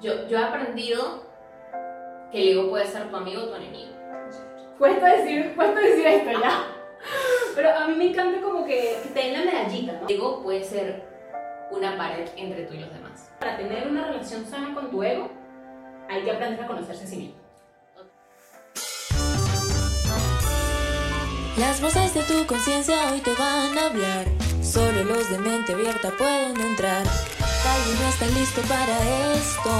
Yo, yo he aprendido que el ego puede ser tu amigo o tu enemigo. Cuesta decir, cuesta decir esto ya. Pero a mí me encanta como que, que te den la medallita, ¿no? El ego puede ser una pared entre tú y los demás. Para tener una relación sana con tu ego, hay que aprender a conocerse a sí mismo. Las voces de tu conciencia hoy te van a hablar. Solo los de mente abierta pueden entrar. Tal vez no están listo para esto.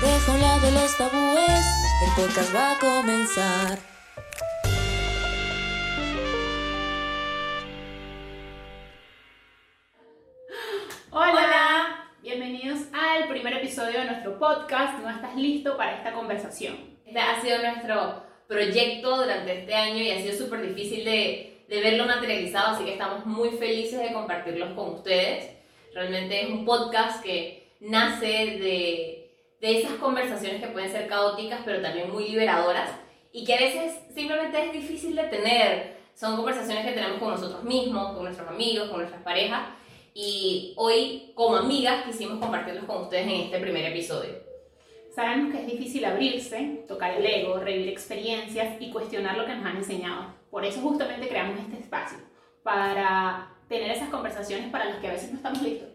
Deja a un lado los tabúes, el podcast va a comenzar. Hola. Hola. bienvenidos al primer episodio de nuestro podcast. ¿No estás listo para esta conversación? Este ha sido nuestro proyecto durante este año y ha sido súper difícil de, de verlo materializado, así que estamos muy felices de compartirlos con ustedes. Realmente es un podcast que nace de, de esas conversaciones que pueden ser caóticas, pero también muy liberadoras y que a veces simplemente es difícil de tener. Son conversaciones que tenemos con nosotros mismos, con nuestros amigos, con nuestras parejas y hoy como amigas quisimos compartirlos con ustedes en este primer episodio. Sabemos que es difícil abrirse, tocar el ego, revivir experiencias y cuestionar lo que nos han enseñado. Por eso justamente creamos este espacio, para tener esas conversaciones para las que a veces no estamos listos.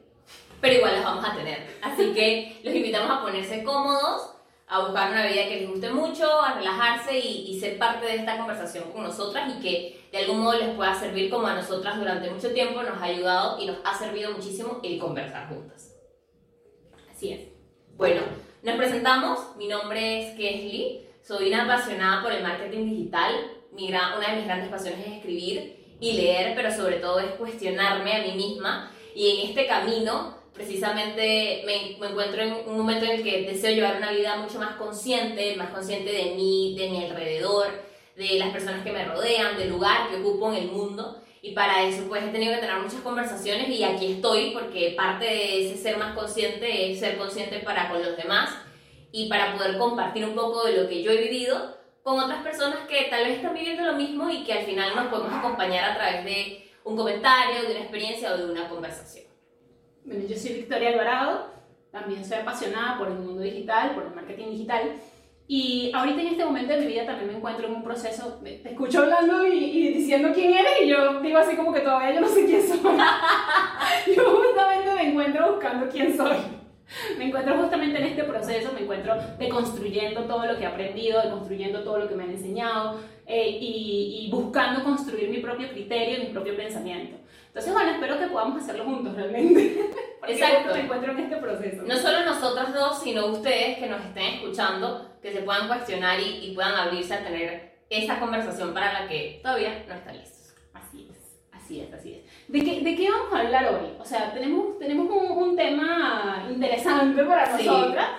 pero igual las vamos a tener. Así que los invitamos a ponerse cómodos, a buscar una vida que les guste mucho, a relajarse y, y ser parte de esta conversación con nosotras y que de algún modo les pueda servir como a nosotras durante mucho tiempo nos ha ayudado y nos ha servido muchísimo el conversar juntas. Así es. Bueno, nos presentamos. Mi nombre es Kesley. Soy una apasionada por el marketing digital. Mi una de mis grandes pasiones es escribir y leer, pero sobre todo es cuestionarme a mí misma. Y en este camino, precisamente, me, me encuentro en un momento en el que deseo llevar una vida mucho más consciente, más consciente de mí, de mi alrededor, de las personas que me rodean, del lugar que ocupo en el mundo. Y para eso pues he tenido que tener muchas conversaciones y aquí estoy porque parte de ese ser más consciente es ser consciente para con los demás y para poder compartir un poco de lo que yo he vivido con otras personas que tal vez están viviendo lo mismo y que al final nos podemos acompañar a través de un comentario, de una experiencia o de una conversación. Bueno, yo soy Victoria Alvarado, también soy apasionada por el mundo digital, por el marketing digital. Y ahorita en este momento de mi vida también me encuentro en un proceso, te escucho hablando y, y diciendo quién eres y yo digo así como que todavía yo no sé quién soy. yo justamente me encuentro buscando quién soy. Me encuentro justamente en este proceso, me encuentro deconstruyendo todo lo que he aprendido, deconstruyendo todo lo que me han enseñado eh, y, y buscando construir mi propio criterio, mi propio pensamiento. Entonces, bueno, espero que podamos hacerlo juntos realmente. Porque Exacto. me encuentro en este proceso. No solo nosotras dos, sino ustedes que nos estén escuchando, que se puedan cuestionar y, y puedan abrirse a tener esa conversación para la que todavía no están listos. Así es, así es, así es. ¿De qué, de qué vamos a hablar hoy? O sea, tenemos, tenemos un, un tema interesante para Sí. nosotras.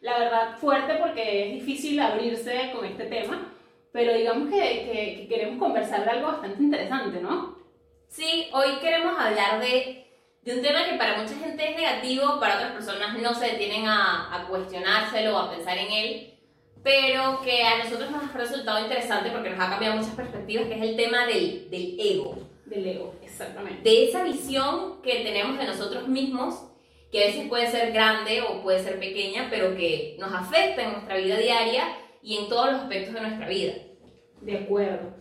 La verdad, fuerte porque es difícil abrirse con este tema. Pero digamos que, que- que queremos conversar de algo bastante interesante, ¿no? Sí, hoy queremos hablar de, de un tema que para mucha gente es negativo, para otras personas no se detienen a, a cuestionárselo o a pensar en él, pero que a nosotros nos ha resultado interesante porque nos ha cambiado muchas perspectivas, que es el tema del, del ego, Del ego, exactamente. de esa visión que tenemos de nosotros mismos, que a veces puede ser grande o puede ser pequeña, pero que nos afecta en nuestra vida diaria y en todos los aspectos de nuestra vida. De acuerdo.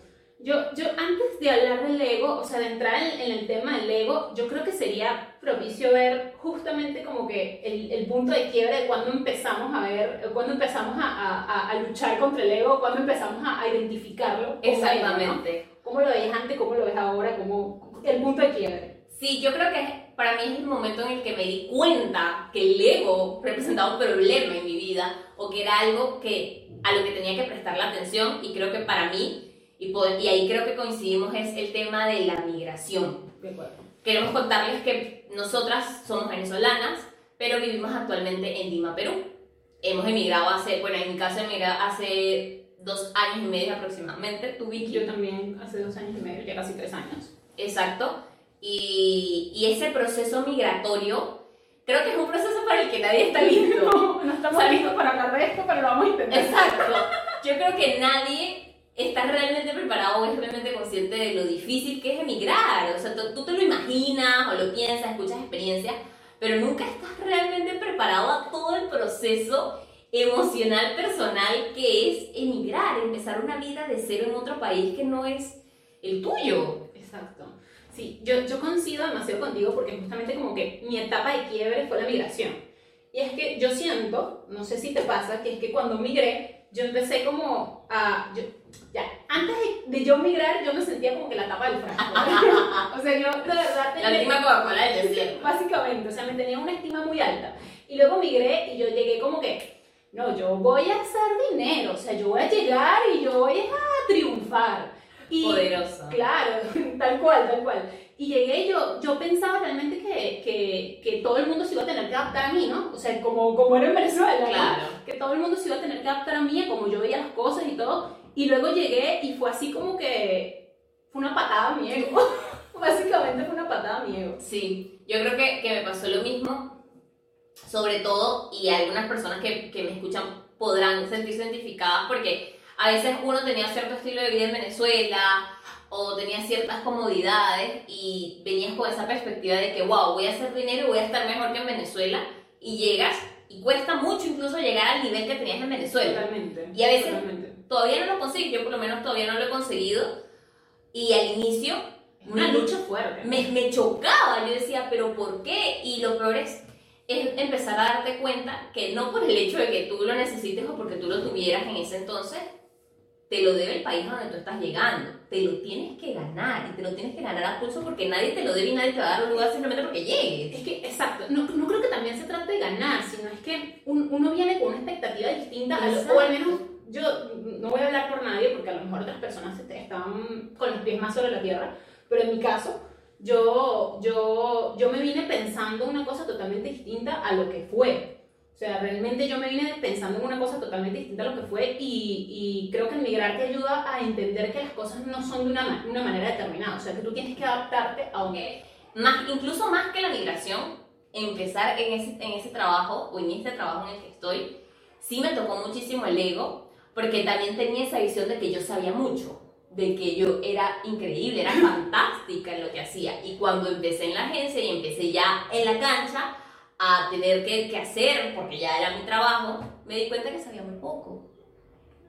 Yo, yo antes de hablar del ego, o sea, de entrar en, en el tema del ego, yo creo que sería propicio ver justamente como que el, el punto de quiebre de cuando empezamos a ver, cuando empezamos a, a- a- luchar contra el ego, cuando empezamos a, a identificarlo. como ego, ¿no? Exactamente. ¿Cómo lo veías antes, cómo lo ves ahora, cómo, el punto de quiebre? Sí, yo creo que para mí es el momento en el que me di cuenta que el ego representaba un problema en mi vida o que era algo que, a lo que tenía que prestar la atención y creo que para mí, y, poder- y ahí creo que coincidimos, es el tema de la migración. De acuerdo. Queremos contarles que nosotras somos venezolanas, pero vivimos actualmente en Lima, Perú. Hemos emigrado hace, bueno, en mi caso emigré hace dos años y medio aproximadamente. ¿Tú, Vicky? Yo también hace dos años y medio, ya casi tres años. Exacto. Y, y ese proceso migratorio, creo que es un proceso para el que nadie está listo. No, no estamos listos para hablar de esto, pero lo vamos a intentar. Exacto. Yo creo que nadie está realmente preparado o es realmente consciente de lo difícil que es emigrar. O sea, tú, tú te lo imaginas o lo piensas, escuchas experiencias, pero nunca estás realmente preparado a todo el proceso emocional personal que es emigrar, empezar una vida de cero en otro país que no es el tuyo. Exacto. Sí, yo, yo coincido demasiado contigo porque justamente como que mi etapa de quiebre fue la migración. Y es que yo siento, no sé si te pasa, que es que cuando migré, yo empecé como a... Yo, ya, antes de, de yo migrar, yo me sentía como que la tapa del frasco. o sea, yo de verdad... La última Coca-Cola del desierto. Básicamente, o sea, me tenía una estima muy alta. Y luego migré y yo llegué como que, no, yo voy a hacer dinero, o sea, yo voy a llegar y yo voy a triunfar. Y, Poderosa. Claro, tal cual, tal cual. Y llegué, yo, yo pensaba realmente que, que, que todo el mundo se iba a tener que adaptar a mí, ¿no? O sea, como, como era en Venezuela, ¿no? Claro. Que todo el mundo se iba a tener que adaptar a mí, como yo veía las cosas y todo. Y luego llegué y fue así como que fue una patada a mi ego. Básicamente fue una patada a mi ego. Sí, yo creo que, que me pasó lo mismo, sobre todo, y algunas personas que, que me escuchan podrán sentirse identificadas porque a veces uno tenía cierto estilo de vida en Venezuela o tenía ciertas comodidades y venías con esa perspectiva de que, wow, voy a hacer dinero y voy a estar mejor que en Venezuela y llegas y cuesta mucho incluso llegar al nivel que tenías en Venezuela. Totalmente. Y a veces- Totalmente. Todavía no lo consigues, yo por lo menos todavía no lo he conseguido y al inicio una lucha fuerte. me, me chocaba, yo decía, pero ¿por qué? Y lo peor es, es empezar a darte cuenta que no por el hecho de que tú lo necesites o porque tú lo tuvieras en ese entonces, te lo debe el país a donde tú estás llegando. Te lo tienes que ganar y te lo tienes que ganar a pulso porque nadie te lo debe y nadie te va a dar un lugar simplemente porque llegues. Es que, exacto, no, no creo que también se trate de ganar, sino es que un- uno viene con una expectativa distinta, o al menos yo no voy a hablar por nadie, porque a lo mejor otras personas están con los pies más sobre la tierra, pero en mi caso, yo, yo, yo me vine pensando una cosa totalmente distinta a lo que fue. O sea, realmente yo me vine pensando en una cosa totalmente distinta a lo que fue y, y creo que el migrar te ayuda a entender que las cosas no son de una, una manera determinada. O sea, que tú tienes que adaptarte a un... Más, incluso más que la migración, empezar en ese, en ese trabajo o en este trabajo en el que estoy, sí me tocó muchísimo el ego, porque también tenía esa visión de que yo sabía mucho, de que yo era increíble, era fantástica en lo que hacía. Y cuando empecé en la agencia y empecé ya en la cancha a tener que, que hacer, porque ya era mi trabajo, me di cuenta que sabía muy poco.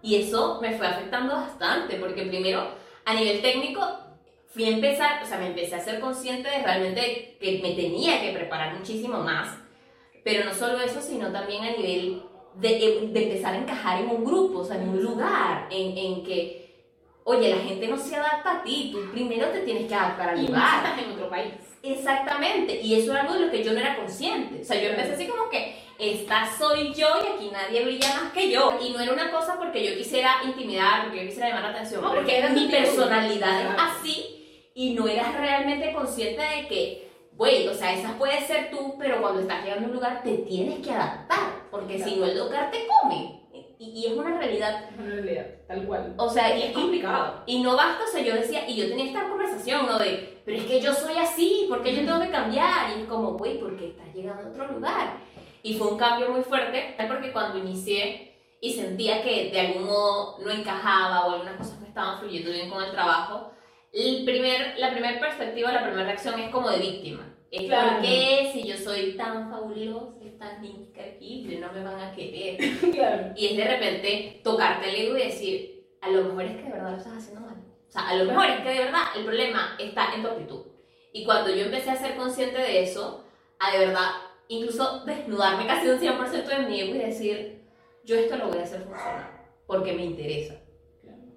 Y eso me fue afectando bastante, porque primero, a nivel técnico, fui a empezar, o sea, me empecé a ser consciente de realmente que me tenía que preparar muchísimo más, pero no solo eso, sino también a nivel de, de empezar a encajar en un grupo, o sea, en un lugar, en, en que, oye, la gente no se adapta a ti, tú primero te tienes que adaptar al Y lugar. estás en otro país. Exactamente, y eso era algo de lo que yo no era consciente. O sea, yo empecé así como que, esta soy yo y aquí nadie brilla más que yo. Y no era una cosa porque yo quisiera intimidar, porque yo quisiera llamar la atención, No, porque era mi personalidad es así y no eras realmente consciente de que, güey, o sea, esa puede ser tú, pero cuando estás llegando a un lugar te tienes que adaptar, porque si no el lugar te come. Y, y es una realidad. Es una realidad, tal cual. O sea, Y y, es complicado. y no basta, o sea, yo decía, y yo tenía esta conversación, ¿no? De, pero es que yo soy así, ¿por qué yo tengo que cambiar? Y es como, güey, porque estás llegando a otro lugar. Y fue un cambio muy fuerte, porque cuando inicié y sentía que de algún modo no encajaba o algunas cosas no estaban fluyendo bien con el trabajo, el primer, la primera perspectiva, la primera reacción es como de víctima. Es Claro. ¿por qué si yo soy tan fabulosa, tan increíble, no me van a querer? claro. Y es de repente tocarte el ego y decir, a lo mejor es que de verdad lo estás haciendo mal. O sea, a lo mejor es que de verdad el problema está en tu actitud. Y cuando yo empecé a ser consciente de eso, a de verdad, incluso desnudarme casi un 100% de mi ego y decir, yo esto lo voy a hacer funcionar, porque me interesa.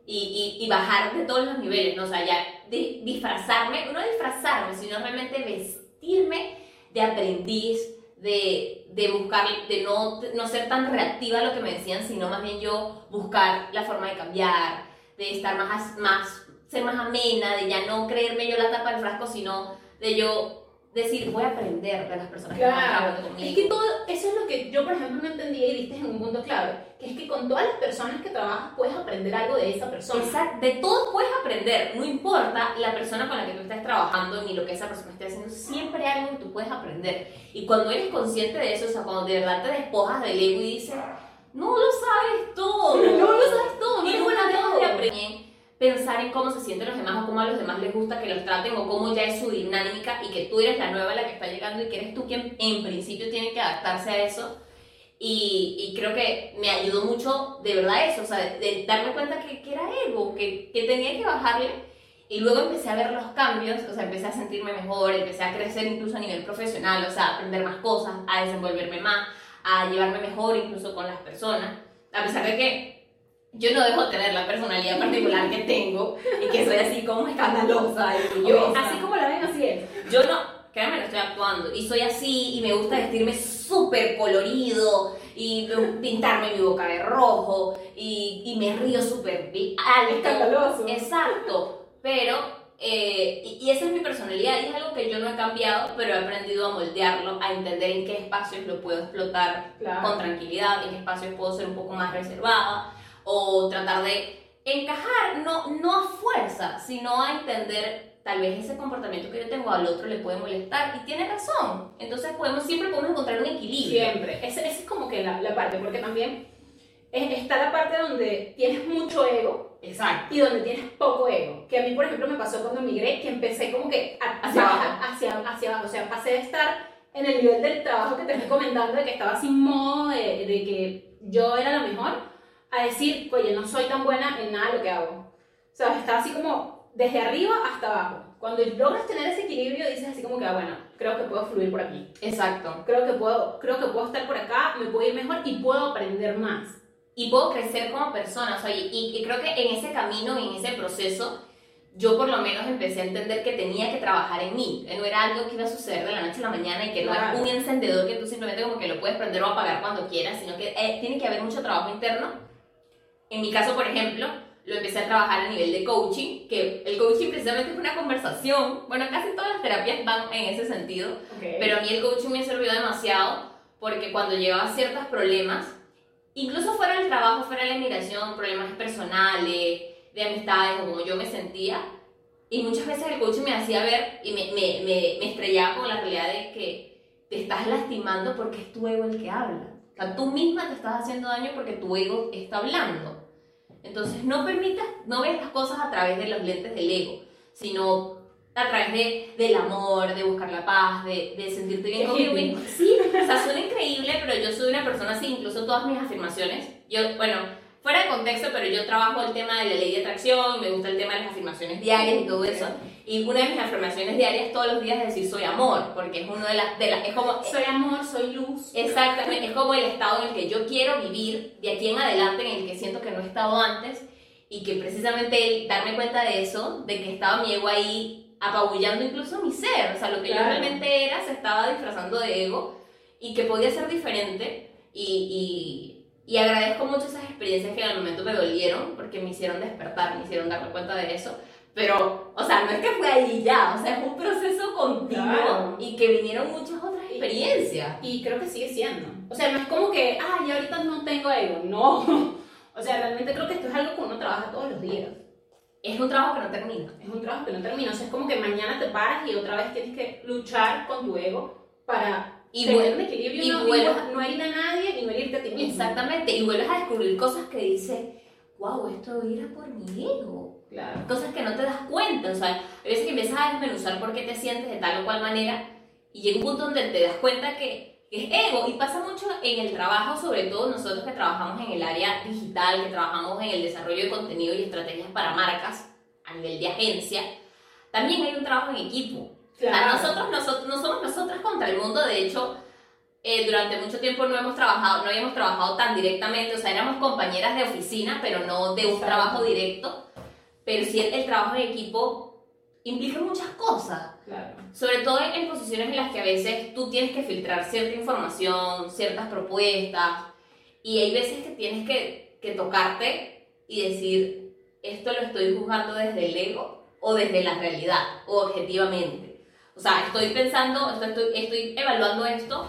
Y, y, bajar de todos los niveles, ¿no? O sea, ya di- disfrazarme, no disfrazarme, sino realmente vestirme de aprendiz, de, de buscar, de no, no ser tan reactiva a lo que me decían, sino más bien yo buscar la forma de cambiar, de estar más, más, ser más amena, de ya no creerme yo la tapa del frasco, sino de yo decir, voy a aprender de las personas que Claro, trabajando conmigo. es que todo eso es lo que yo, por ejemplo, no entendía y diste en un punto clave, que es que con todas las personas que trabajas puedes aprender algo de esa persona. Exacto, de todo puedes aprender, no importa la persona con la que tú estés trabajando ni lo que esa persona esté haciendo, siempre hay algo que tú puedes aprender. Y cuando eres consciente de eso, o sea, cuando de verdad te despojas del ego y dices, no lo sabes todo, No no lo sabes todo, no eres buena buena pensar en cómo se sienten los demás o cómo a los demás les gusta que los traten o cómo ya es su dinámica y que tú eres la nueva la que está llegando y que eres tú quien en principio tiene que adaptarse a eso. Y, y creo que me ayudó mucho de verdad eso, o sea, de, de darme cuenta que, que era ego, que, que tenía que bajarle. Y luego empecé a ver los cambios, o sea, empecé a sentirme mejor, empecé a crecer incluso a nivel profesional, o sea, a aprender más cosas, a desenvolverme más, a llevarme mejor incluso con las personas. A pesar de que yo no dejo de tener la personalidad particular que tengo y que soy así como escandalosa y orgullosa. Así como la ven, así es. Yo no, créanme, no estoy actuando. Y soy así y me gusta vestirme súper colorido y pintarme mi boca de rojo y, y me río súper alto. Escandaloso. Exacto. Pero, eh, y, y esa es mi personalidad y es algo que yo no he cambiado, pero he aprendido a moldearlo, a entender en qué espacios lo puedo explotar Claro. con tranquilidad, en qué espacios puedo ser un poco más reservada o tratar de encajar, no, no a fuerza, sino a entender tal vez ese comportamiento que yo tengo al otro le puede molestar y tiene razón. Entonces podemos, siempre podemos encontrar un equilibrio. Siempre. Esa es como que la, la parte, porque también es- está la parte donde tienes mucho ego Exacto. y donde tienes poco ego. Que a mí, por ejemplo, me pasó cuando migré, que empecé como que a- Hacia abajo. hacia, hacia abajo. O sea, pasé de estar en el nivel del trabajo que te estoy comentando, de que estaba sin modo, de, de que yo era la mejor, a decir, oye, no soy tan buena en nada de lo que hago. O sea, estaba así como desde arriba hasta abajo. Cuando logras tener ese equilibrio, dices así como que, ah, bueno, creo que puedo fluir por aquí. Exacto. Creo que puedo, creo que puedo estar por acá, me puedo ir mejor y puedo aprender más. y puedo crecer como persona. O sea, y, y creo que en ese camino, en ese proceso, yo por lo menos empecé a entender que tenía que trabajar en mí. No era algo que iba a suceder de la noche a la mañana y que no Claro. es un encendedor que tú simplemente como que lo puedes prender o apagar cuando quieras, sino que eh, tiene que haber mucho trabajo interno. En mi caso, por ejemplo, lo empecé a trabajar a nivel de coaching, que el coaching precisamente es una conversación. Bueno, casi todas las terapias van en ese sentido. Pero a mí el coaching me sirvió demasiado porque cuando llegaba ciertos problemas, incluso fuera del trabajo, fuera de la inmigración, problemas personales, de amistades como yo me sentía, y muchas veces el coaching me hacía ver y me, me, me, me estrellaba con la realidad de que te estás lastimando porque es tu ego el que habla. O sea, tú misma te estás haciendo daño porque tu ego está hablando. Entonces no permitas, no veas las cosas a través de los lentes del ego, sino a través de, del amor, de buscar la paz, de, de sentirte bien contigo mismo. Sí, o sea, suena increíble, pero yo soy una persona así, incluso todas mis afirmaciones, yo, bueno, fuera de contexto, pero yo trabajo el tema de la ley de atracción, me gusta el tema de las afirmaciones diarias y todo eso, y una de mis afirmaciones diarias todos los días es decir soy amor, porque es uno de las, de las es como, Soy amor, soy luz. Exactamente, es como el estado en el que yo quiero vivir de aquí en adelante, en el que siento que no he estado antes y que precisamente el darme cuenta de eso, de que estaba mi ego ahí apabullando incluso mi ser, o sea, lo que yo Claro. realmente era se estaba disfrazando de ego y que podía ser diferente y, y, y agradezco mucho esas experiencias que en el momento me dolieron porque me hicieron despertar, me hicieron darme cuenta de eso. Pero, o sea, no es que fue ahí ya, o sea, es un proceso continuo Claro. y que vinieron muchas otras experiencias. Y creo que sigue siendo. O sea, no es como que, ay, ahorita no tengo ego. No. O sea, realmente creo que esto es algo que uno trabaja todos los días. Es un trabajo que no termina. Es un trabajo que no termina. O sea, es como que mañana te paras y otra vez tienes que luchar con tu ego para Y tener un equilibrio y no, vuelves- no, herir a nadie ni no herirte a ti mismo. Exactamente, y vuelves a descubrir cosas que dices, wow, esto era por mi ego. Claro. Cosas que no te das cuenta, o sea, a veces que empiezas a desmenuzar por qué te sientes de tal o cual manera y llega un punto donde te das cuenta que es ego y pasa mucho en el trabajo, sobre todo nosotros que trabajamos en el área digital, que trabajamos en el desarrollo de contenido y estrategias para marcas a nivel de agencia, también hay un trabajo en equipo. O sea, Claro. nosotros, nosotros no somos nosotras contra el mundo, de hecho, eh, durante mucho tiempo no hemos trabajado, no habíamos trabajado tan directamente, o sea, éramos compañeras de oficina, pero no de un Exacto. trabajo directo, pero sí el, el trabajo en equipo implica muchas cosas, Claro. sobre todo en, en posiciones en las que a veces tú tienes que filtrar cierta información, ciertas propuestas, y hay veces que tienes que, que tocarte y decir, esto lo estoy juzgando desde el ego o desde la realidad, o objetivamente. O sea, estoy pensando, esto- estoy, estoy evaluando esto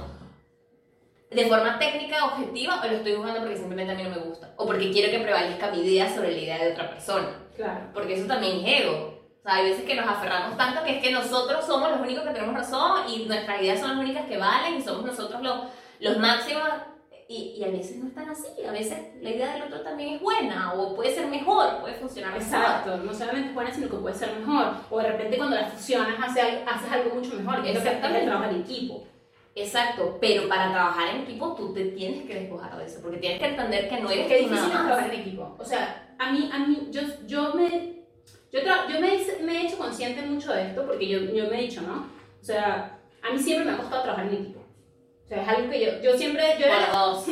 de forma técnica, objetiva, o lo estoy juzgando porque simplemente a mí no me gusta, o porque quiero que prevalezca mi idea sobre la idea de otra persona, Claro. porque eso también es ego. O sea, hay veces que nos aferramos tanto que es que nosotros somos los únicos que tenemos razón y nuestras ideas son las únicas que valen y somos nosotros los, los máximos y, y a veces no están así, a veces la idea del otro también es buena o puede ser mejor, puede funcionar mejor. Exacto, no solamente es buena, sino que puede ser mejor. O de repente cuando las fusionas hace algo- haces algo mucho mejor, que es lo que trabajo en equipo. Exacto, pero para trabajar en equipo tú te tienes que despojar de eso, porque tienes que entender que no eres tú difícil nada más. trabajar en equipo. O sea, a mí, a mí, yo, yo me, yo, tra- yo me, me he hecho consciente mucho de esto porque yo, yo me he dicho, ¿no? O sea, a mí siempre me ha costado trabajar en equipo. O sea, es algo que yo, yo siempre, yo era, dos.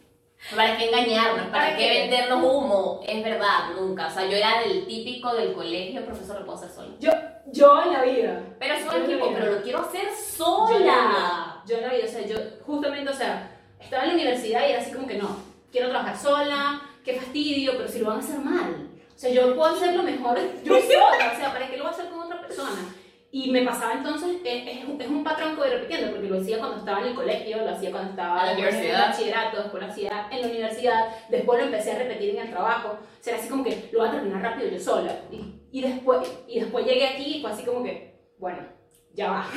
¿Para qué engañarnos? ¿Para, ¿Para qué qué? vendernos humo? Es verdad, nunca. O sea, yo era del típico del colegio, profesor, lo puedo hacer solo. yo, yo en la vida. Pero Yo soy la equipo, pero lo quiero hacer Yo sola. yo en la vida, o sea, yo justamente, o sea, estaba en la universidad y era así como que no, quiero trabajar sola, qué fastidio, pero si lo van a hacer mal. O sea, yo puedo hacerlo mejor yo sola, o sea, ¿para qué lo voy a hacer con otra persona? Y me pasaba entonces, es, es un- es un patrón que voy repitiendo, porque lo hacía cuando estaba en el colegio, lo hacía cuando estaba En la después universidad. el bachillerato, después lo hacía en la universidad, después lo empecé a repetir en el trabajo. O sea, era así como que lo voy a terminar rápido yo sola. Y, y, después, y después llegué aquí y fue así como que, bueno, ya va.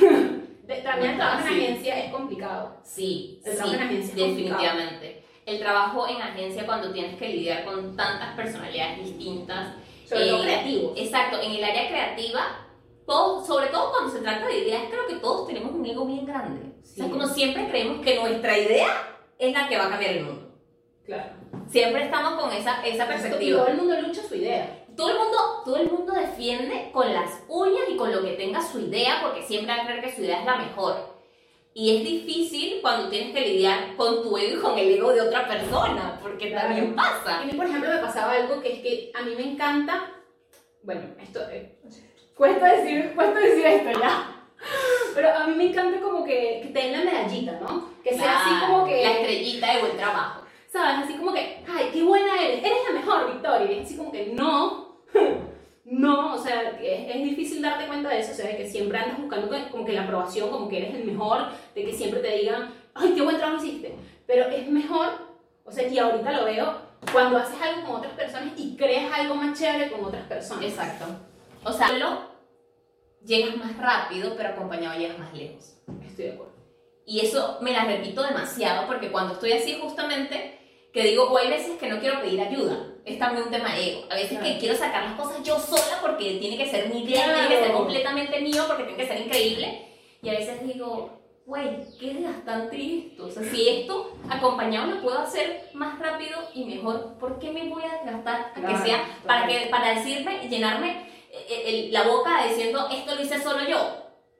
De, también el trabajo en Sí. agencia es complicado. Sí, El sí, trabajo en agencia es complicado. definitivamente. El trabajo en agencia cuando tienes que lidiar con tantas personalidades distintas. Sobre todo eh, creativos. Exacto, en el área creativa, todo, sobre todo cuando se trata de ideas, creo que todos tenemos un ego bien grande. O sea, Sí. como siempre creemos que nuestra idea es la que va a cambiar el mundo. Claro. Siempre estamos con esa, esa perspectiva. todo el mundo lucha su idea. Todo el, mundo, todo el mundo defiende con las uñas y con lo que tenga su idea, porque siempre va a creer que su idea es la mejor. Y es difícil cuando tienes que lidiar con tu ego y con el ego de otra persona, porque Claro. también pasa. A mí, por ejemplo, me pasaba algo que es que a mí me encanta. Bueno, esto. eh, cuesta, decir, cuesta decir esto ya. Pero a mí me encanta como que, que te den la medallita, ¿no? Que sea así Claro, como que. La estrellita de buen trabajo. ¿Sabes? Así como que, ay, qué buena eres, eres la mejor, Victoria. Y es así como que, no, no, o sea, es, es difícil darte cuenta de eso, o sea, de que siempre andas buscando como que la aprobación, como que eres el mejor, de que siempre te digan, ay, qué buen trabajo hiciste. Pero es mejor, o sea, y ahorita lo veo, cuando haces algo con otras personas y creas algo más chévere con otras personas. Exacto. O sea, solo llegas más rápido, pero acompañado llegas más lejos. Estoy de acuerdo. Y eso me la repito demasiado porque cuando estoy así justamente, que digo, o hay veces que no quiero pedir ayuda, es también un tema de ego. A veces que Claro. quiero sacar las cosas yo sola porque tiene que ser mi idea, tiene que ser Claro. completamente mío, porque tiene que ser increíble. Y a veces digo, güey, qué desgastante esto. O sea, si esto acompañado lo puedo hacer más rápido y mejor, ¿por qué me voy a desgastar? A que Claro, sea, para, que, para decirme, llenarme eh, el- la boca diciendo, esto lo hice solo yo.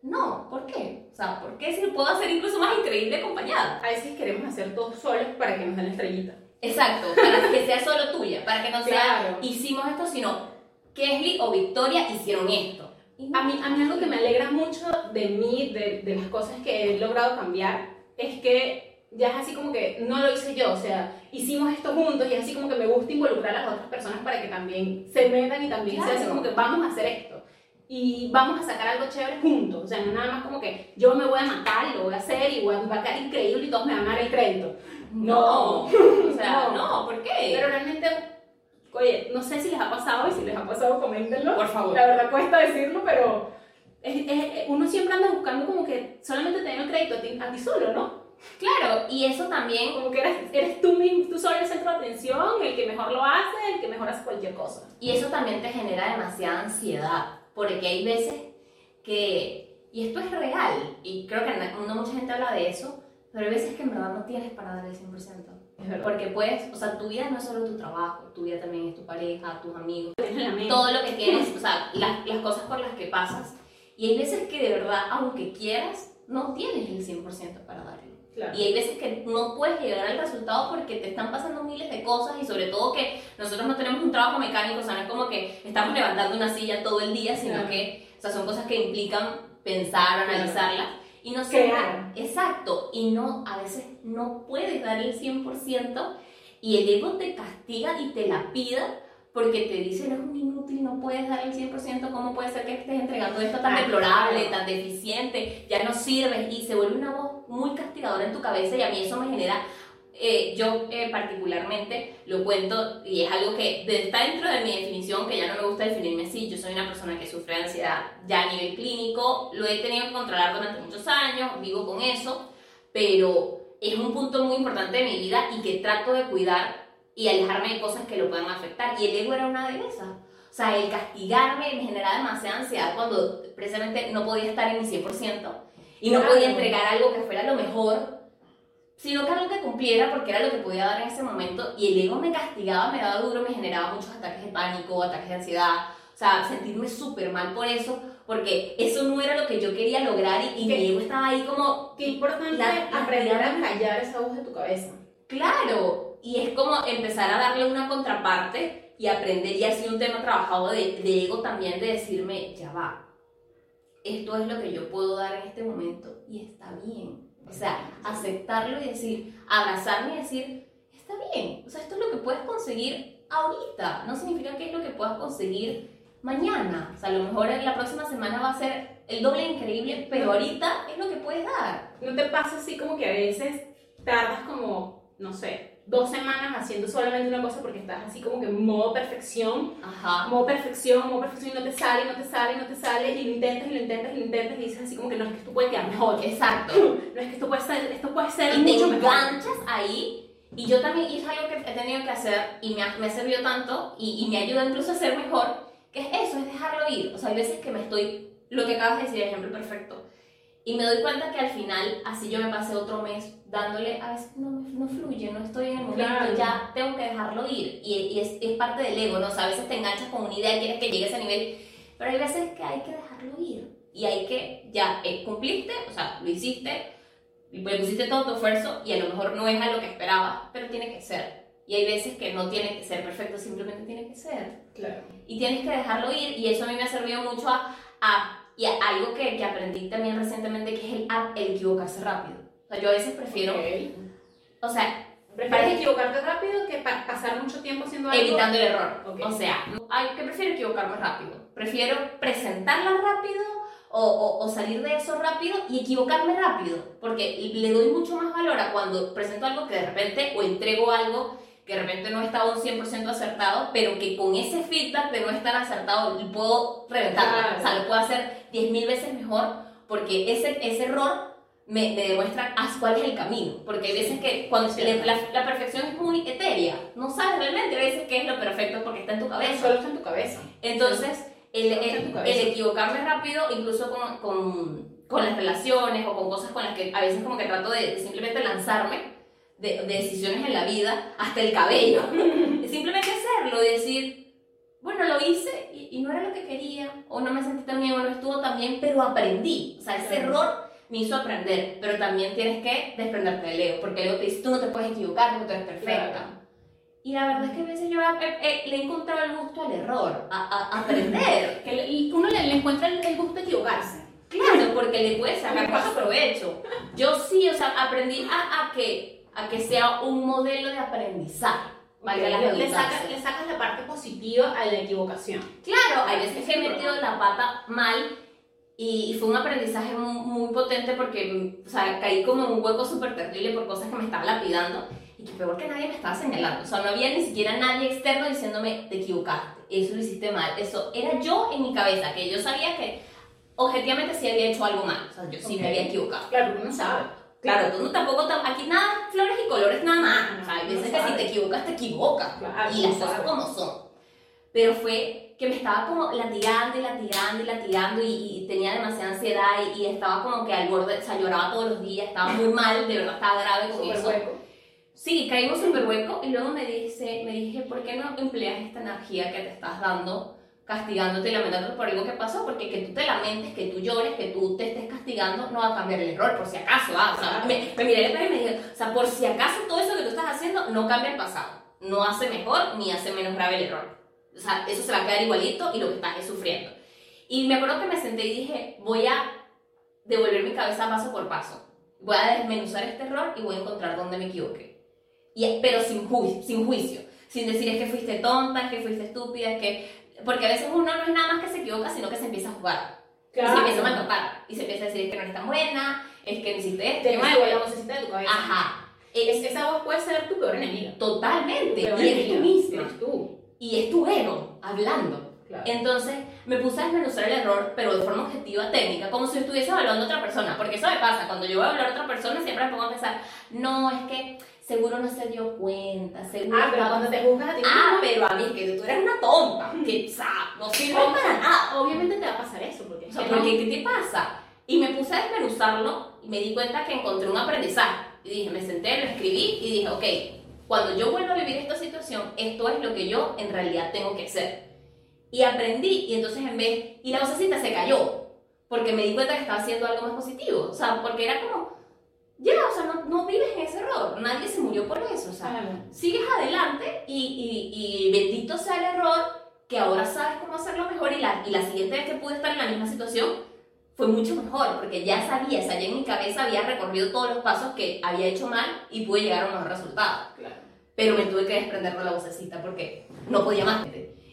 No, ¿por qué? O sea, ¿por qué si lo puedo hacer incluso más increíble acompañada? A veces queremos hacer todo solos para que nos den la estrellita. Exacto, para que sea solo tuya, para que no sea Claro. hicimos esto, sino Kesley o Victoria hicieron esto. A mí, a mí algo que me alegra mucho de mí, de, de las cosas que he logrado cambiar, es que ya es así como que no lo hice yo, o sea, hicimos esto juntos y es así como que me gusta involucrar a las otras personas para que también se metan y también sea así Claro. como que vamos a hacer esto. Y vamos a sacar algo chévere juntos, o sea, no nada más como que yo me voy a matar, lo voy a hacer y voy a, va a quedar increíble y todos me van a dar el crédito. No, o sea, No. no, ¿por qué? Pero realmente, oye, no sé si les ha pasado y si les ha pasado, coméntenlo. Por favor. La verdad cuesta decirlo, pero es- es- uno siempre anda buscando como que solamente tener el crédito a ti, a ti solo, ¿no? Claro, y eso también, Como que eres, eres tú, mismo, tú solo el centro de atención, el que mejor lo hace, el que mejor hace cualquier cosa. y eso también te genera demasiada ansiedad, porque hay veces que, y esto es real, y creo que no, mucha gente habla de eso, pero hay veces que en verdad no tienes para dar el 100%. Es verdad. Porque puedes, o sea, tu vida no es solo tu trabajo, tu vida también es tu pareja, tus amigos, todo lo que tienes, o sea, las, las cosas por las que pasas. Y hay veces que de verdad, aunque quieras, no tienes el 100% para darlo. Claro. Y hay veces que no puedes llegar al resultado porque te están pasando miles de cosas y sobre todo que nosotros no tenemos un trabajo mecánico, o sea, no es como que estamos levantando una silla todo el día, sino Claro. que, o sea, son cosas que implican pensar, Claro. analizarlas. Y no siempre, exacto, y no, a veces no puedes dar el 100% y el ego te castiga y te la pida porque te dice, eres un inútil, no puedes dar el 100%, ¿cómo puede ser que estés entregando esto tan deplorable, claro. tan deficiente, ya no sirves? Y se vuelve una voz muy castigadora en tu cabeza y a mí eso me genera, eh, yo eh, particularmente lo cuento y es algo que está dentro de mi definición, que ya no me gusta definirme así, yo soy una persona que sufre de ansiedad ya a nivel clínico, lo he tenido que controlar durante muchos años, vivo con eso, pero es un punto muy importante de mi vida y que trato de cuidar y alejarme de cosas que lo puedan afectar. Y el ego era una de esas. O sea, el castigarme me generaba demasiada ansiedad cuando precisamente no podía estar en mi 100% y no podía entregar algo que fuera lo mejor, sino que algo que cumpliera porque era lo que podía dar en ese momento. Y el ego me castigaba, me daba duro, me generaba muchos ataques de pánico, ataques de ansiedad. O sea, sentirme súper mal por eso, porque eso no era lo que yo quería lograr y, y mi ego estaba ahí como... Qué importante La- la- aprender a callar esa voz de tu cabeza. Claro, y es como empezar a darle una contraparte y aprender, y ha sido un tema trabajado de, de ego también, de decirme, ya va, esto es lo que yo puedo dar en este momento y está bien. O sea, aceptarlo y decir, abrazarme y decir, está bien, o sea, esto es lo que puedes conseguir ahorita, no significa que es lo que puedas conseguir mañana. O sea, a lo mejor la próxima semana va a ser el doble increíble, pero ahorita es lo que puedes dar. ¿No te pasa así como que a veces tardas como, no sé, dos semanas haciendo solamente una cosa porque estás así como que en modo perfección, Ajá. modo perfección, modo perfección y no te sale, no te sale, no te sale y lo intentas y lo intentas y lo intentas y dices así como que no es que esto puede quedar mejor, Exacto. no es que esto puede ser, esto puede ser y te mucho mejor. enganchas ahí. Y yo también, y es algo que he tenido que hacer y me ha, me ha servido tanto y, y me ayuda incluso a ser mejor, que es eso, es dejarlo ir. O sea, hay veces que me estoy, lo que acabas de decir, ejemplo perfecto. Y me doy cuenta que al final, así yo me pasé otro mes dándole, a veces no, no fluye, no estoy en el momento, Claro. ya tengo que dejarlo ir. Y, y es, es parte del ego, ¿no? O sea, a veces te enganchas con una idea y quieres que llegue a ese nivel, pero hay veces que hay que dejarlo ir. Y hay que, ya, eh, cumpliste, o sea, lo hiciste, le pusiste todo tu esfuerzo y a lo mejor no es a lo que esperabas, pero tiene que ser. Y hay veces que no tiene que ser perfecto, simplemente tiene que ser. Claro. Y tienes que dejarlo ir y eso a mí me ha servido mucho a, a- y algo que, que aprendí también recientemente que es el, el equivocarse rápido. O sea, yo a veces prefiero, o sea, ¿Prefieres equivocarte rápido que pa- pasar mucho tiempo haciendo algo? evitando el error. Ok. O sea, que prefiero equivocarme rápido. Prefiero presentarla rápido o, o- o salir de eso rápido y equivocarme rápido. Porque le doy mucho más valor a cuando presento algo que de repente o entrego algo que de repente no estaba un 100% acertado, pero que con ese feedback de no estar acertado puedo reventar. Claro. O sea, lo puedo hacer 10.000 veces mejor porque ese, ese error me, me demuestra as- cuál es el camino. Porque hay veces que cuando Sí. le- la, la perfección es muy etérea, no sabes realmente a veces qué es lo perfecto porque está en tu cabeza. Solo está en tu cabeza. Entonces, el, el, el equivocarme rápido, incluso con, con, con las relaciones o con cosas con las que a veces como que trato de, de simplemente lanzarme de, de decisiones en la vida, hasta el cabello. simplemente hacerlo decir, bueno, lo hice y, y no era lo que quería, o no me sentí tan bien, o no estuvo tan bien, pero aprendí. O sea, ese Claro. error me hizo aprender, pero también tienes que desprenderte del ego, porque el ego te dice, tú no te puedes equivocar, porque tú eres perfecta. Claro. Y la verdad es que a veces yo eh, eh, le he encontrado el gusto al error, a, a- a aprender. Que le- y uno le, le encuentra el, gusto de equivocarse. Claro, porque le puedes sacar más provecho. Yo sí, o sea, aprendí a, a que, a que sea un modelo de aprendizaje. La le, sacas, le sacas la parte positiva a la equivocación. Claro, hay veces que he metido la pata mal y, fue un aprendizaje muy, muy potente porque, o sea, caí como en un hueco súper terrible por cosas que me estaban lapidando y que peor que nadie me estaba señalando. O sea, no había ni siquiera nadie externo diciéndome, te equivocaste, eso lo hiciste mal. Eso era yo en mi cabeza, que yo sabía que objetivamente sí había hecho algo mal. O sea, yo sí me había equivocado. Claro, uno sabe. Claro, tú no tampoco, tam- aquí nada, flores y colores nada más. O sea, hay No veces que si te equivocas, te equivocas. Claro, y las no cosas como son. Pero fue que me estaba como latigando y latigando y latigando y, y tenía demasiada ansiedad y, y estaba como que al borde, o sea, lloraba todos los días, estaba muy mal, de verdad estaba grave con eso. hueco. Sí, caímos súper hueco y luego me, dice, me dije, ¿por qué no empleas esta energía que te estás dando, castigándote y lamentándote por algo que pasó? Porque que tú te lamentes, que tú llores, que tú te estés castigando, no va a cambiar el error, por si acaso. ¿ah? O sea, me, me miré espejo y me dije, o sea, por si acaso todo eso que tú estás haciendo no cambia el pasado. No hace mejor ni hace menos grave el error. O sea, eso se va a quedar igualito y lo que estás es sufriendo. Y me acuerdo que me senté y dije, voy a devolver mi cabeza paso por paso. Voy a desmenuzar este error y voy a encontrar dónde me equivoqué. Y, pero sin, ju- sin juicio, sin decir es que fuiste tonta, es que fuiste estúpida, es que... Porque a veces uno no es nada más que se equivoca, sino que se empieza a jugar. Y se empieza a maltratar. Y se empieza a decir es que no eres tan buena, es que no hiciste esto. Te que- la vocecita de tu cabeza. Ajá. Es, Es, esa voz puede ser tu peor enemiga. totalmente. Peor Y eres tú misma. Eres tú. Y es tu ego hablando. Claro. Entonces me puse a desmenuzar el error, pero de forma objetiva, técnica, como si estuviese evaluando a otra persona. Porque eso me pasa, cuando yo voy a hablar a otra persona, siempre me pongo a pensar, no, es que seguro no se dio cuenta, seguro. Ah, pero cuando te juzgas a ti Ah, mismo, pero a mí que tú eres una tonta, que o sea, no sirve para nada. obviamente te va a pasar eso, porque O sea, porque, ¿qué te pasa? Y me puse a desmenuzarlo y me di cuenta que encontré un aprendizaje. Y dije, me senté, lo escribí y dije, ok, cuando yo vuelva a vivir esta situación, esto es lo que yo en realidad tengo que hacer. Y aprendí, y entonces en vez, y la vocecita se cayó, porque me di cuenta que estaba haciendo algo más positivo. O sea, porque era como, ya, o sea, no, no vives en ese error, nadie se murió por eso, o sea, Claro. sigues adelante y, y, y bendito sea el error que ahora sabes cómo hacerlo mejor y la, y la siguiente vez que pude estar en la misma situación fue mucho mejor porque ya sabía, o sea, ya en mi cabeza había recorrido todos los pasos que había hecho mal y pude llegar a un mejor resultado. Claro. Pero me tuve que desprender de la vocecita porque no podía más.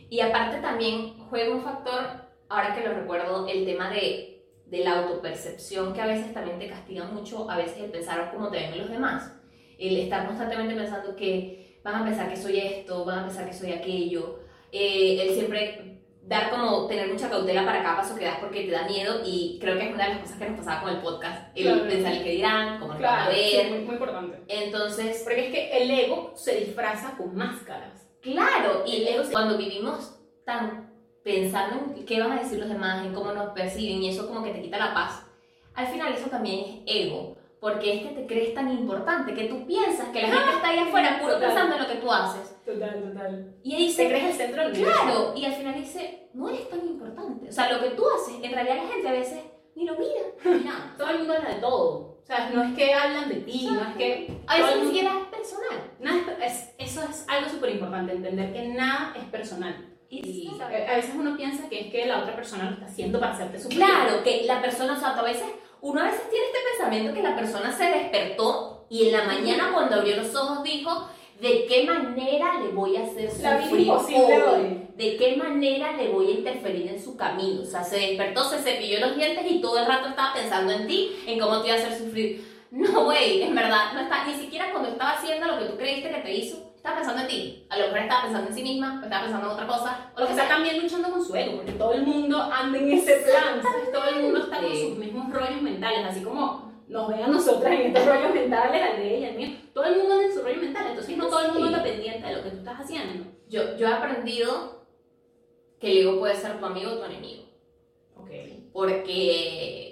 Y aparte también juega un factor, ahora que lo recuerdo, el tema de, de la autopercepción que a veces también te castiga mucho, a veces el pensar cómo te ven los demás, el estar constantemente pensando que van a pensar que soy esto, van a pensar que soy aquello, eh, el siempre dar como, tener mucha cautela para cada paso que das porque te da miedo y creo que es una de las cosas que nos pasaba con el podcast, el Claro. pensar el que dirán, cómo nos van a Claro, sí, ver, muy, muy importante. entonces Porque es que el ego se disfraza con máscaras. Claro, y el ego, cuando vivimos tan pensando en qué van a decir los demás, en cómo nos perciben, y eso como que te quita la paz, al final eso también es ego, porque es que te crees tan importante, que tú piensas que la gente está ahí afuera puro Total. pensando en lo que tú haces. Total, total. Y ahí Te dice, crees el centro del universo. claro, y al final dice, no eres tan importante. O sea, lo que tú haces, en realidad la gente a veces ni lo mira, ni nada. Todo el mundo habla de todo. O sea, no es que hablan de ti, no es que... A veces ni siquiera es personal. Nada es- eso es algo súper importante, entender que nada es personal. Y a veces uno piensa que es que la otra persona lo está haciendo para hacerte sufrir. Claro, que la persona, o sea, a veces, uno a veces tiene este pensamiento que la persona se despertó y en la mañana cuando abrió los ojos dijo, ¿de qué manera le voy a hacer sufrir hoy. ¿De qué manera le voy a interferir en su camino? O sea, se despertó, se cepilló los dientes y todo el rato estaba pensando en ti, en cómo te iba a hacer sufrir. No, güey, en verdad, no está, ni siquiera cuando estaba haciendo lo que tú creíste que te hizo, estaba pensando en ti. A lo mejor estaba pensando en sí misma, o estaba pensando en otra cosa, o lo que sea. también luchando con su ego, porque todo el mundo anda en ese plan, ¿sabes? Todo el mundo está con sus mismos rollos mentales, así como nos ven a nosotras en estos rollos mentales, al de ella, el mío. Todo el mundo anda en su rollo mental, entonces no todo el mundo está pendiente de lo que tú estás haciendo. Yo, yo he aprendido que el ego puede ser tu amigo o tu enemigo. Ok. porque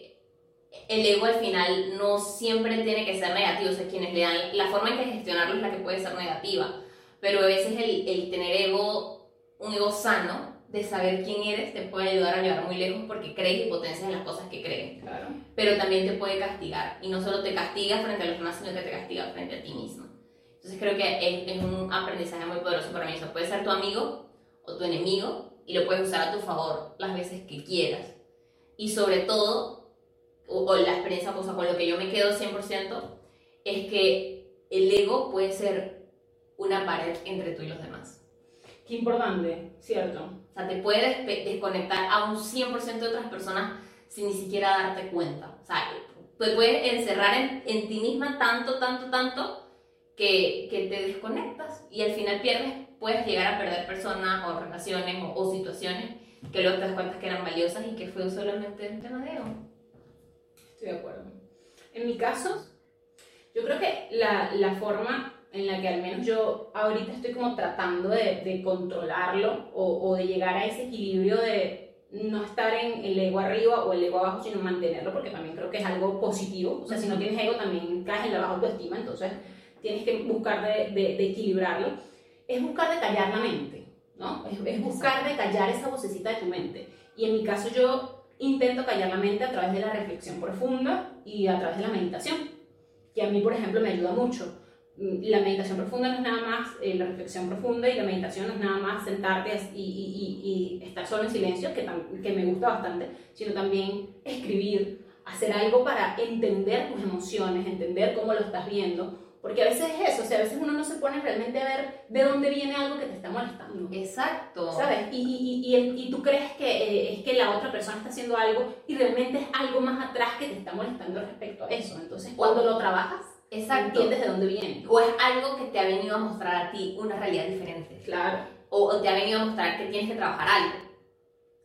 el ego al final no siempre tiene que ser negativo, o sea, quienes le dan, la forma en que gestionarlo es la que puede ser negativa, pero a veces el, el tener ego, un ego sano, de saber quién eres, te puede ayudar a llegar muy lejos porque crees y potencias en las cosas que crees, Claro. pero también te puede castigar, y no solo te castiga frente a los demás, sino que te castiga frente a ti mismo. Entonces creo que es, es un aprendizaje muy poderoso para mí, eso puede ser tu amigo o tu enemigo, y lo puedes usar a tu favor las veces que quieras y sobre todo, o, o la experiencia, o sea, con lo que yo me quedo 100%, es que el ego puede ser una pared entre tú y los demás. Qué importante, ¿cierto? O sea, te puede despe- desconectar a un 100% de otras personas sin ni siquiera darte cuenta. O sea, te puedes encerrar en, en ti misma tanto, tanto, tanto que, que te desconectas y al final pierdes, puedes llegar a perder personas o relaciones o, o situaciones que luego te das cuenta que eran valiosas y que fue solamente un tema de ego. Estoy de acuerdo. En mi caso, yo creo que la, la forma en la que al menos yo ahorita estoy como tratando de, de controlarlo o, o de llegar a ese equilibrio de no estar en el ego arriba o el ego abajo, sino mantenerlo, porque también creo que es algo positivo. O sea, si no tienes ego, también caes en la baja autoestima, entonces tienes que buscar de, de, de equilibrarlo. Es buscar de callar la mente, ¿no? Es, es buscar de callar esa vocecita de tu mente. Y en mi caso, yo intento callar la mente a través de la reflexión profunda y a través de la meditación, que a mí, por ejemplo, me ayuda mucho. La meditación profunda no es nada más eh, la reflexión profunda y la meditación no es nada más sentarte y, y- y- y estar solo en silencio, que, que me gusta bastante, sino también escribir, hacer algo para entender tus emociones, entender cómo lo estás viendo, porque a veces es eso, o sea, a veces uno no se pone realmente a ver de dónde viene algo que te está molestando. Exacto. ¿Sabes? Y, y, y, y- tú crees que eh, es que la otra persona está haciendo algo y realmente es algo más atrás que te está molestando respecto a eso. Entonces, cuando lo trabajas, Exacto. entiendes de dónde viene. O es algo que te ha venido a mostrar a ti una realidad diferente. Claro. O, o te ha venido a mostrar que tienes que trabajar algo.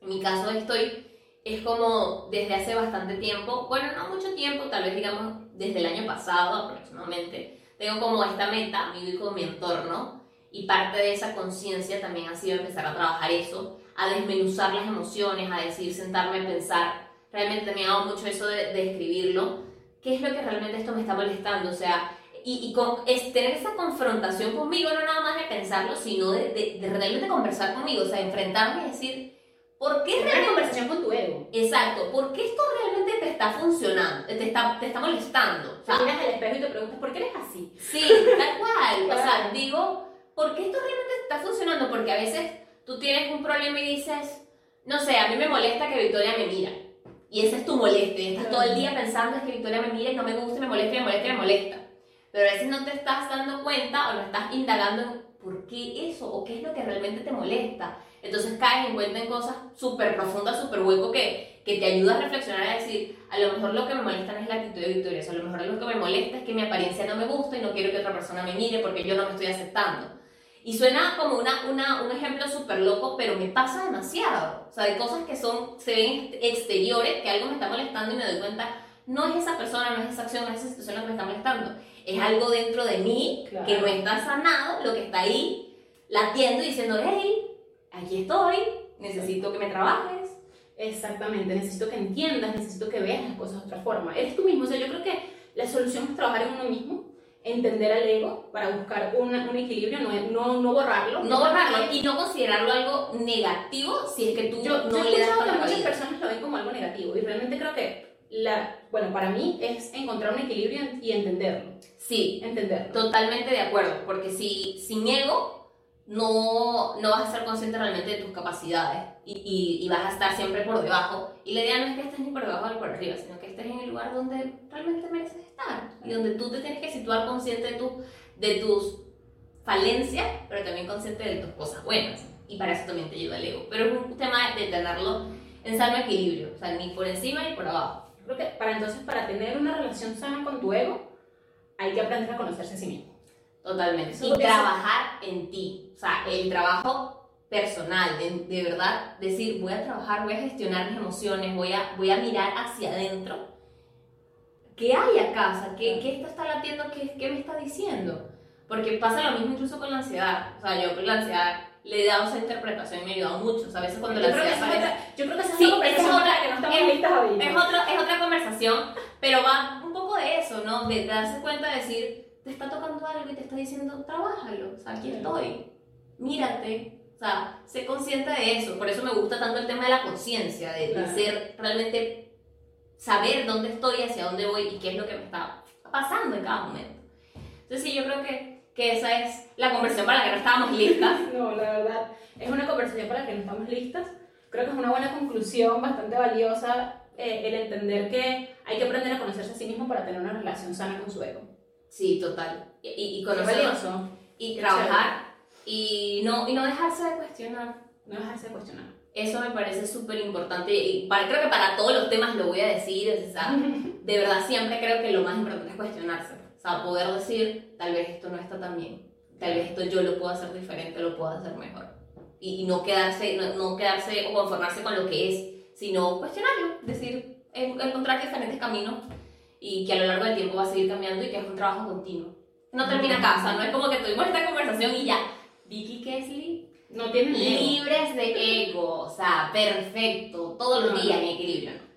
En mi caso estoy, es como desde hace bastante tiempo, bueno, no mucho tiempo, tal vez digamos desde el año pasado aproximadamente, tengo como esta meta, mi y con mi entorno, y parte de esa conciencia también ha sido empezar a trabajar eso, a desmenuzar las emociones, a decir, sentarme a pensar. Realmente me hago mucho eso de, de escribirlo. ¿Qué es lo que realmente esto me está molestando? O sea, y, y con, es tener esa confrontación conmigo, no nada más de pensarlo, sino de, de, de realmente conversar conmigo, o sea, enfrentarme y decir, ¿por qué Una realmente... conversación con tu ego. Exacto, ¿por qué esto realmente te está funcionando? Te está, te está molestando. O sea, miras al espejo y te preguntas, ¿por qué eres así? Sí, tal cual. O sea, digo, ¿por qué esto realmente está funcionando? Porque a veces tú tienes un problema y dices, no sé, a mí me molesta que Victoria me mira. Y esa es tu molestia. y Estás todo el día pensando es que Victoria me mira y no me gusta, me molesta, me molesta, me molesta. Pero a veces no te estás dando cuenta o no estás indagando en por qué eso o qué es lo que realmente te molesta. Entonces caes en cuenta en cosas súper profundas, súper hueco que, que te ayuda a reflexionar y a decir, a lo mejor lo que me molesta no es la actitud de Victoria, o a lo mejor lo que me molesta es que mi apariencia no me gusta y no quiero que otra persona me mire porque yo no me estoy aceptando. Y suena como una, una, un ejemplo súper loco, pero me pasa demasiado. O sea, de cosas que son, se ven exteriores, que algo me está molestando y me doy cuenta, no es esa persona, no es esa acción, no es esa situación lo que me está molestando. Es algo dentro de mí Claro. que no está sanado, lo que está ahí, latiendo y diciendo, hey, aquí estoy, necesito que me trabajes. Exactamente, necesito que entiendas, necesito que veas las cosas de otra forma. Eres tú mismo, o sea, yo creo que la solución es trabajar en uno mismo, entender al ego para buscar un, un equilibrio, no, no, no borrarlo. No borrarlo y no considerarlo algo negativo si es que tú Yo, no yo le das que muchas personas lo ven como algo negativo y realmente creo que, la, bueno, para mí es encontrar un equilibrio y entenderlo. Sí, Entenderlo. Totalmente de acuerdo, porque si sin ego no, no vas a ser consciente realmente de tus capacidades y, y, y vas a estar siempre por debajo. Y la idea no es que estés ni por debajo ni por arriba, sino que estés en el lugar donde realmente mereces estar y donde tú te tienes que situar consciente de, tu, de tus falencias, pero también consciente de tus cosas buenas. Y para eso también te ayuda el ego. Pero es un tema de tenerlo en sano equilibrio, o sea, ni por encima ni por abajo. Creo que para entonces, para tener una relación sana con tu ego, hay que aprender a conocerse a sí mismo. Totalmente. Eso y trabajar en ti. O sea, el trabajo personal, de, de verdad, decir, voy a trabajar, voy a gestionar mis emociones, voy a, voy a mirar hacia adentro. ¿Qué hay acá? O sea, ¿qué, qué esto está latiendo? ¿Qué, ¿Qué me está diciendo? Porque pasa lo mismo incluso con la ansiedad. O sea, yo con la ansiedad le he dado esa interpretación y me ha ayudado mucho. O sea, a veces cuando Yo la ansiedad es aparece- otra, yo creo que esa es Sí, es la otra- que no estamos es- listas ahorita. es, otro, es otra conversación, pero va un poco de eso, ¿no? De darse cuenta de decir, te está tocando algo y te está diciendo, trabájalo, o sea, aquí estoy, mírate, o sea, sé consciente de eso. Por eso me gusta tanto el tema de la conciencia, de, de ser realmente, saber dónde estoy, hacia dónde voy y qué es lo que me está pasando en cada momento. Entonces, sí, yo creo que, que esa es la conversación para la que no estábamos listas. No, la verdad, es una conversación para la que no estamos listas. Creo que es una buena conclusión, bastante valiosa, eh, el entender que hay que aprender a conocerse a sí mismo para tener una relación sana con su ego. Sí, total. Y, y, y valioso, y trabajar y no, y no dejarse de cuestionar. no dejarse de cuestionar. Eso me parece súper importante y para, creo que para todos los temas lo voy a decir, o sea, de verdad siempre creo que lo más importante es cuestionarse, o sea, poder decir, tal vez esto no está tan bien, tal vez esto yo lo puedo hacer diferente, lo puedo hacer mejor. Y, y no, quedarse, no, no quedarse o conformarse con lo que es, sino cuestionarlo, decir, en- encontrar diferentes caminos y que a lo largo del tiempo va a seguir cambiando y que es un trabajo continuo. No termina acá, o sea, no es como que tuvimos esta conversación y ya, Vicky Kesley No tienen ego. libres de ego, o sea, perfecto, todos los días en equilibrio, ¿no?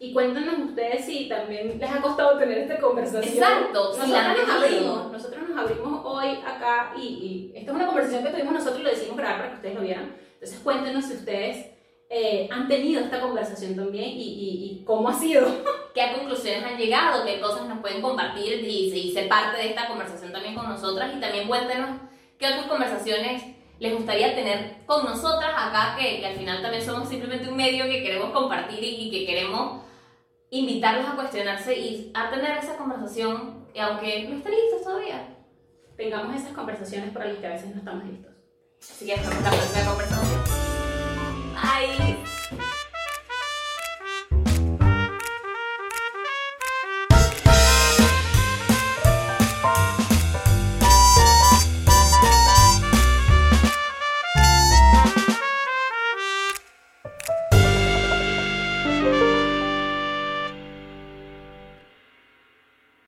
Y cuéntanos ustedes si también les ha costado tener esta conversación. Exacto, nosotros nos abrimos, nosotros nos abrimos hoy acá y, y esta es una conversación que tuvimos nosotros y lo decidimos grabar para que ustedes lo vieran. Entonces cuéntenos si ustedes eh, han tenido esta conversación también y, y, y cómo ha sido. ¿Qué conclusiones han llegado? ¿Qué cosas nos pueden compartir y, y ser parte de esta conversación también con nosotras? Y también cuéntenos qué otras conversaciones les gustaría tener con nosotras acá, que, que al final también somos simplemente un medio que queremos compartir y, y que queremos invitarlos a cuestionarse y a tener esa conversación, y aunque no estén listos todavía. Tengamos esas conversaciones para los que a veces no estamos listos. Así que hasta la próxima conversación.